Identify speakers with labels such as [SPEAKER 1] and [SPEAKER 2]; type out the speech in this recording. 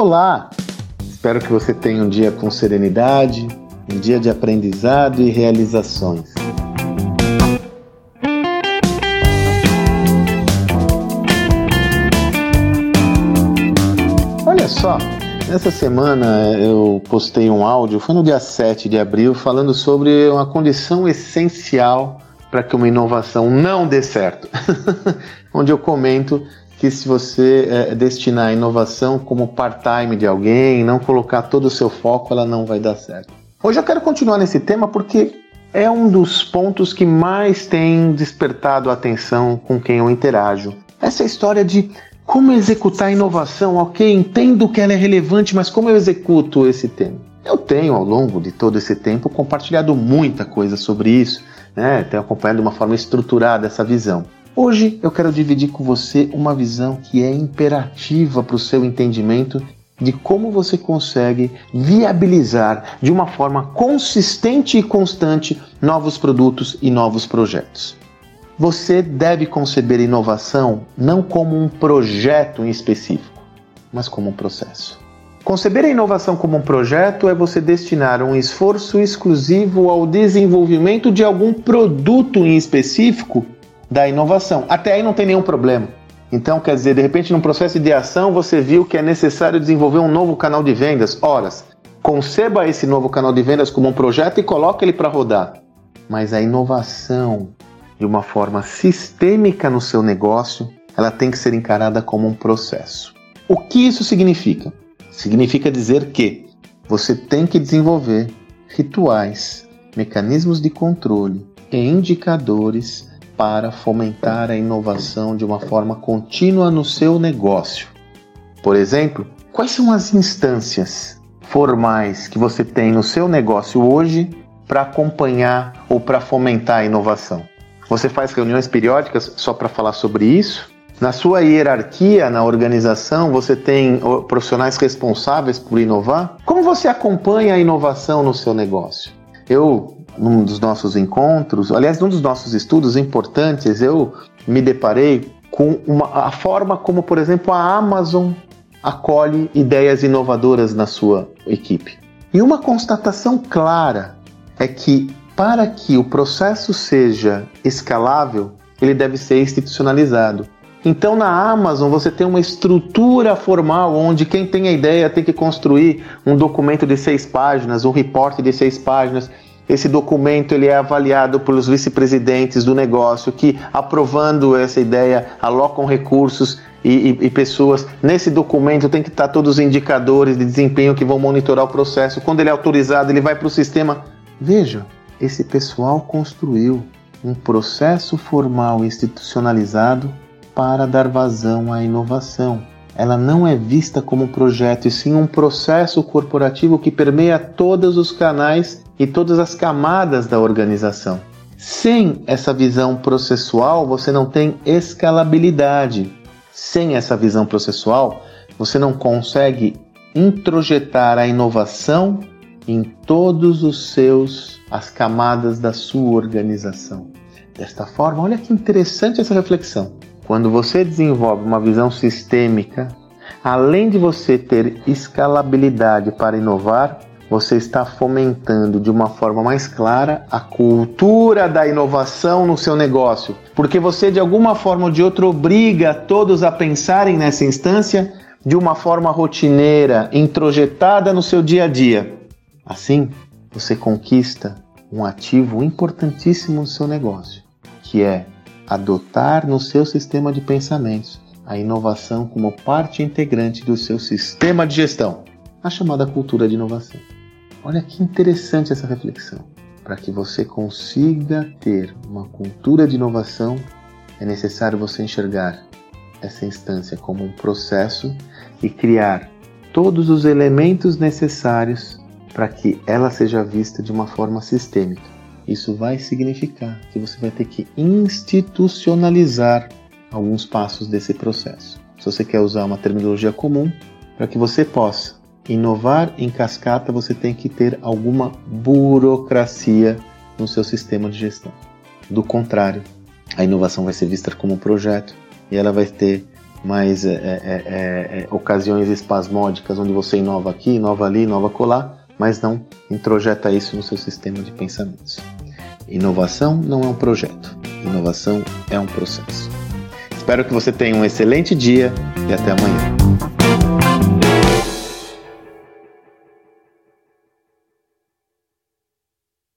[SPEAKER 1] Olá! Espero que você tenha um dia com serenidade, um dia de aprendizado e realizações. Olha só, nessa semana eu postei um áudio, foi no dia 7 de abril, falando sobre uma condição essencial para que uma inovação não dê certo. Onde eu comento que se você é, destinar a inovação como part-time de alguém, não colocar todo o seu foco, ela não vai dar certo. Hoje eu quero continuar nesse tema porque é um dos pontos que mais tem despertado a atenção com quem eu interajo. Essa história de como executar a inovação, ok, entendo que ela é relevante, mas como eu executo esse tema? Eu tenho, ao longo de todo esse tempo, compartilhado muita coisa sobre isso, né? tenho acompanhado de uma forma estruturada essa visão. Hoje eu quero dividir com você uma visão que é imperativa para o seu entendimento de como você consegue viabilizar de uma forma consistente e constante novos produtos e novos projetos. Você deve conceber inovação não como um projeto em específico, mas como um processo. Conceber a inovação como um projeto é você destinar um esforço exclusivo ao desenvolvimento de algum produto em específico da inovação. Até aí não tem nenhum problema. Então, quer dizer, de repente, num processo de ação, você viu que é necessário desenvolver um novo canal de vendas. Horas, conceba esse novo canal de vendas como um projeto e coloque ele para rodar. Mas a inovação, de uma forma sistêmica no seu negócio, ela tem que ser encarada como um processo. O que isso significa? Significa dizer que você tem que desenvolver rituais, mecanismos de controle e indicadores para fomentar a inovação de uma forma contínua no seu negócio. Por exemplo, quais são as instâncias formais que você tem no seu negócio hoje para acompanhar ou para fomentar a inovação? Você faz reuniões periódicas só para falar sobre isso? Na sua hierarquia, na organização, você tem profissionais responsáveis por inovar? Como você acompanha a inovação no seu negócio? Eu num dos nossos encontros, aliás, num dos nossos estudos importantes, eu me deparei com uma, a forma como, por exemplo, a Amazon acolhe ideias inovadoras na sua equipe. E uma constatação clara é que para que o processo seja escalável, ele deve ser institucionalizado. Então, na Amazon, você tem uma estrutura formal onde quem tem a ideia tem que construir um documento de seis páginas, um reporte de seis páginas, esse documento ele é avaliado pelos vice-presidentes do negócio que, aprovando essa ideia, alocam recursos e, e, e, pessoas. Nesse documento tem que estar todos os indicadores de desempenho que vão monitorar o processo. Quando ele é autorizado, ele vai para o sistema. Veja, esse pessoal construiu um processo formal institucionalizado para dar vazão à inovação. Ela não é vista como um projeto, e sim um processo corporativo que permeia todos os canais e todas as camadas da organização. Sem essa visão processual, você não tem escalabilidade. Sem essa visão processual, você não consegue introjetar a inovação em todos os seus as camadas da sua organização. Desta forma, olha que interessante essa reflexão. Quando você desenvolve uma visão sistêmica, além de você ter escalabilidade para inovar, você está fomentando de uma forma mais clara a cultura da inovação no seu negócio, porque você de alguma forma ou de outra obriga todos a pensarem nessa instância de uma forma rotineira, introjetada no seu dia a dia. Assim, você conquista um ativo importantíssimo no seu negócio, que é adotar no seu sistema de pensamentos a inovação como parte integrante do seu sistema de gestão, a chamada cultura de inovação. Olha que interessante essa reflexão. Para que você consiga ter uma cultura de inovação, é necessário você enxergar essa instância como um processo e criar todos os elementos necessários para que ela seja vista de uma forma sistêmica. Isso vai significar que você vai ter que institucionalizar alguns passos desse processo. Se você quer usar uma terminologia comum, para que você possa inovar em cascata, você tem que ter alguma burocracia no seu sistema de gestão. Do contrário, a inovação vai ser vista como um projeto e ela vai ter mais é, é, é, ocasiões espasmódicas onde você inova aqui, inova ali, inova colar, mas não introjeta isso no seu sistema de pensamentos. Inovação não é um projeto, inovação é um processo. Espero que você tenha um excelente dia e até amanhã.